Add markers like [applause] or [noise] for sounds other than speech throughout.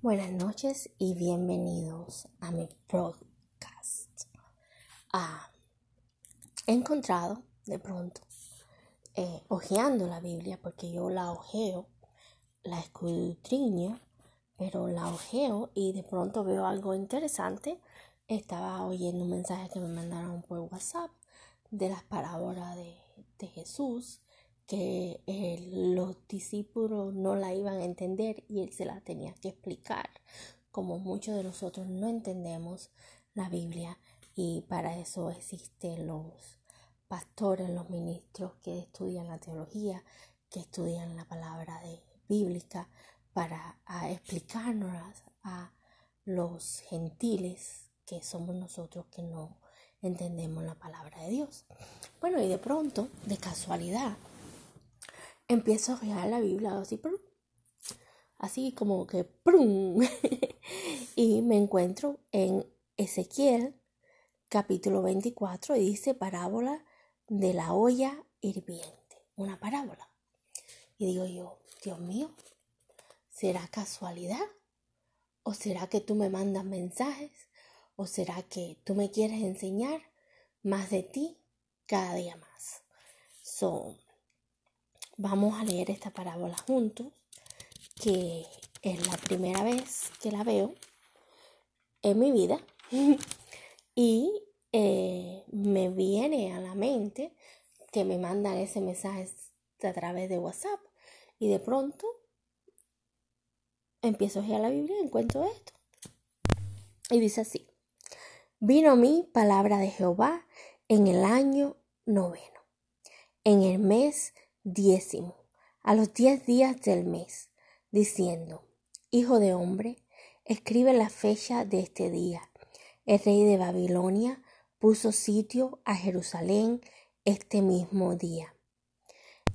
Buenas noches y bienvenidos a mi podcast. Ah, he encontrado de pronto, eh, hojeando la Biblia, porque yo la ojeo, la escudriño, pero la ojeo y de pronto veo algo interesante. Estaba oyendo un mensaje que me mandaron por WhatsApp de las parábolas de, de Jesús que los discípulos no la iban a entender y él se la tenía que explicar, como muchos de nosotros no entendemos la Biblia y para eso existen los pastores, los ministros que estudian la teología, que estudian la palabra de bíblica para explicarnos a los gentiles que somos nosotros que no entendemos la palabra de Dios. Bueno, y de pronto, de casualidad, empiezo a leer la Biblia así, así como que ¡prum! [laughs] y me encuentro en Ezequiel capítulo 24 y dice parábola de la olla hirviente, una parábola. Y digo yo, Dios mío, ¿será casualidad? ¿O será que tú me mandas mensajes? ¿O será que tú me quieres enseñar más de ti cada día más? So, Vamos a leer esta parábola juntos, que es la primera vez que la veo en mi vida [laughs] y eh, me viene a la mente que me mandan ese mensaje a través de WhatsApp y de pronto empiezo a leer la Biblia y encuentro esto. Y dice así, vino mi palabra de Jehová en el año noveno, en el mes Diésimo, a los diez días del mes, diciendo, Hijo de hombre, escribe la fecha de este día. El rey de Babilonia puso sitio a Jerusalén este mismo día.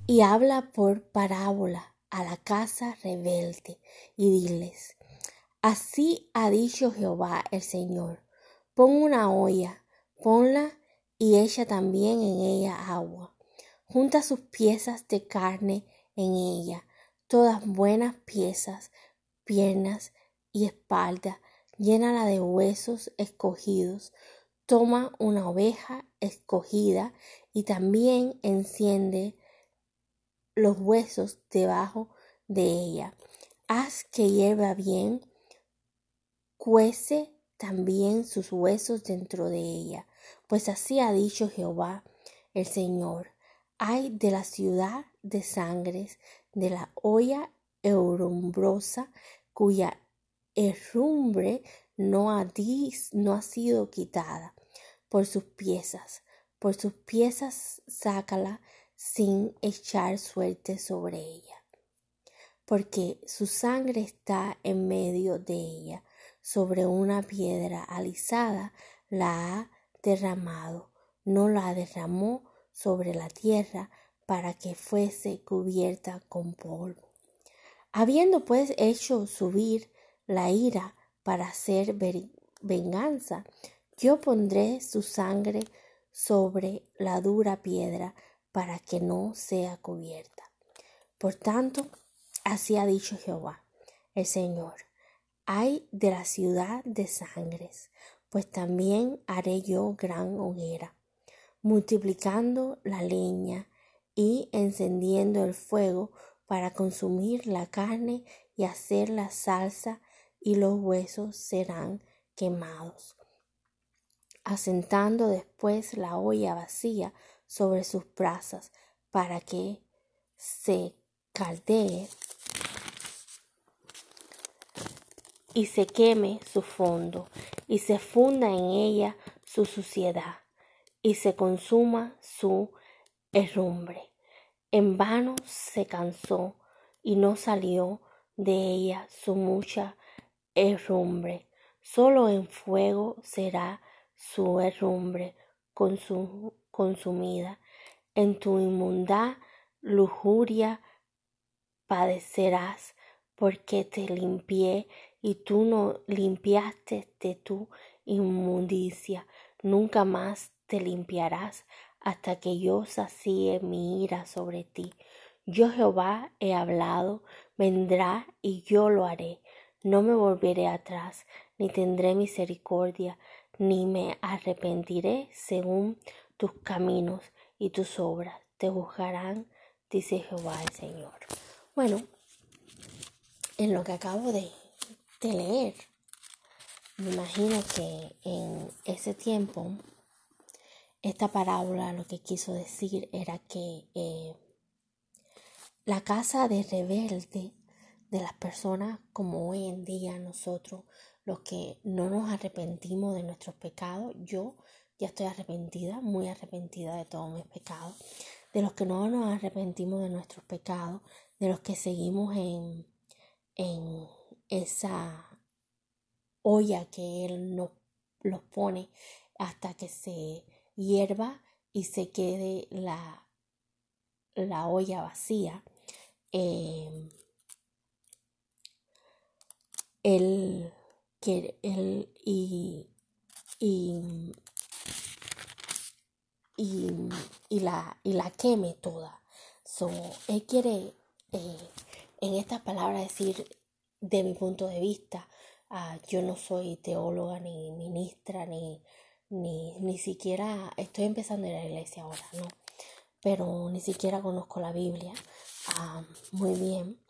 Y habla por parábola a la casa rebelde y diles, Así ha dicho Jehová el Señor, pon una olla, ponla y echa también en ella agua junta sus piezas de carne en ella, todas buenas piezas, piernas y espalda, llénala de huesos escogidos, toma una oveja escogida y también enciende los huesos debajo de ella. Haz que hierva bien, cuece también sus huesos dentro de ella, pues así ha dicho Jehová el Señor hay de la ciudad de sangres, de la olla eurumbrosa, cuya herrumbre no ha, no ha sido quitada por sus piezas. Por sus piezas sácala sin echar suerte sobre ella. Porque su sangre está en medio de ella, sobre una piedra alisada la ha derramado, no la derramó sobre la tierra para que fuese cubierta con polvo. Habiendo pues hecho subir la ira para hacer venganza, yo pondré su sangre sobre la dura piedra para que no sea cubierta. Por tanto, así ha dicho Jehová, el Señor, hay de la ciudad de sangres, pues también haré yo gran hoguera multiplicando la leña y encendiendo el fuego para consumir la carne y hacer la salsa y los huesos serán quemados. Asentando después la olla vacía sobre sus brasas para que se caldee y se queme su fondo y se funda en ella su suciedad y se consuma su herrumbre. En vano se cansó y no salió de ella su mucha herrumbre. Solo en fuego será su herrumbre consumida. En tu inmunda lujuria padecerás, porque te limpié y tú no limpiaste de tu inmundicia. Nunca más te limpiarás hasta que yo sacie mi ira sobre ti. Yo Jehová he hablado, vendrá y yo lo haré. No me volveré atrás, ni tendré misericordia, ni me arrepentiré según tus caminos y tus obras. Te juzgarán, dice Jehová el Señor. Bueno, en lo que acabo de, de leer, me imagino que en ese tiempo esta parábola lo que quiso decir era que eh, la casa de rebelde de las personas como hoy en día nosotros, los que no nos arrepentimos de nuestros pecados, yo ya estoy arrepentida, muy arrepentida de todos mis pecados, de los que no nos arrepentimos de nuestros pecados, de los que seguimos en, en esa olla que Él nos los pone hasta que se hierba y se quede la, la olla vacía. Eh, quiere, él y, y, y, la, y la queme toda. So, él quiere eh, en estas palabras decir, de mi punto de vista, ah, yo no soy teóloga ni ministra ni ni, ni siquiera estoy empezando en la iglesia ahora, ¿no? Pero ni siquiera conozco la Biblia ah, muy bien.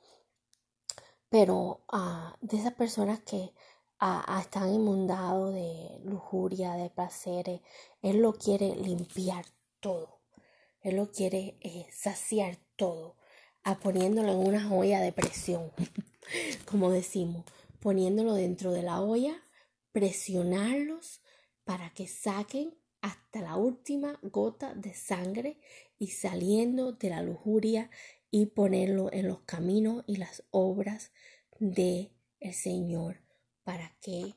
Pero ah, de esas personas que ah, están inundados de lujuria, de placeres, Él lo quiere limpiar todo. Él lo quiere eh, saciar todo, poniéndolo en una olla de presión, [laughs] como decimos, poniéndolo dentro de la olla, presionarlos para que saquen hasta la última gota de sangre y saliendo de la lujuria y ponerlo en los caminos y las obras de el Señor para que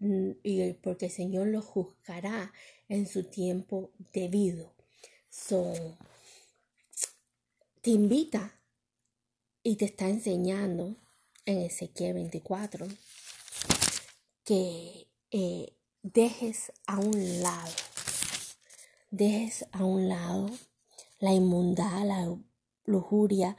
y porque el Señor lo juzgará en su tiempo debido. So, te invita y te está enseñando en Ezequiel 24 que eh, dejes a un lado, dejes a un lado la inmundad, la lujuria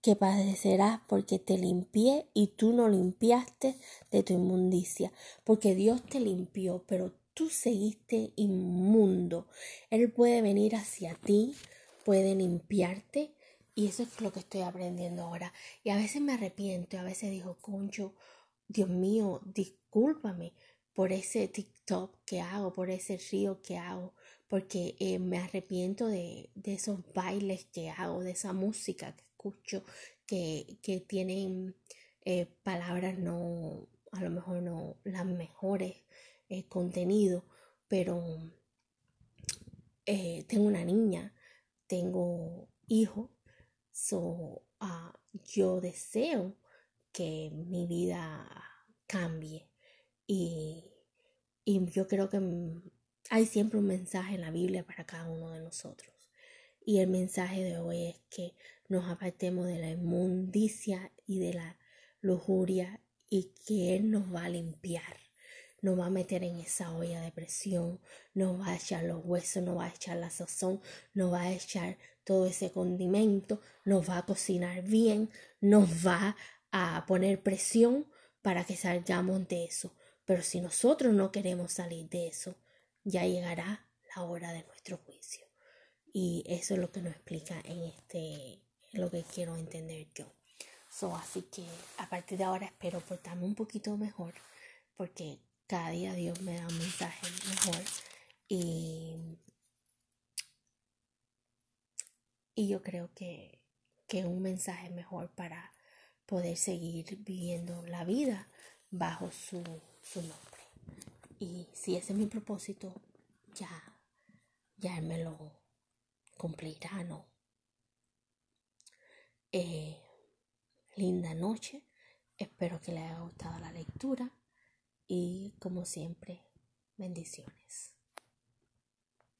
que padecerás porque te limpié y tú no limpiaste de tu inmundicia, porque Dios te limpió, pero tú seguiste inmundo. Él puede venir hacia ti, puede limpiarte y eso es lo que estoy aprendiendo ahora. Y a veces me arrepiento, a veces digo, concho, Dios mío, discúlpame, por ese TikTok que hago, por ese río que hago, porque eh, me arrepiento de, esos bailes que hago, de esa música que escucho, que, que tienen eh, palabras no, a lo mejor no las mejores eh, contenidos, pero tengo una niña, tengo hijos, so, ah, yo deseo que mi vida cambie y, yo creo que hay siempre un mensaje en la Biblia para cada uno de nosotros. Y el mensaje de hoy es que nos apartemos de la inmundicia y de la lujuria y que Él nos va a limpiar. Nos va a meter en esa olla de presión, nos va a echar los huesos, nos va a echar la sazón, nos va a echar todo ese condimento, nos va a cocinar bien, nos va a poner presión para que salgamos de eso. Pero si nosotros no queremos salir de eso, ya llegará la hora de nuestro juicio. Y eso es lo que nos explica en este, lo que quiero entender yo. So, así que a partir de ahora espero portarme un poquito mejor, porque cada día Dios me da un mensaje mejor. Y, y yo creo que, que un mensaje mejor para poder seguir viviendo la vida bajo su su nombre. Y si ese es mi propósito, ya, ya me lo cumplirá, ¿no? Eh, linda noche. Espero que le haya gustado la lectura y como siempre, bendiciones.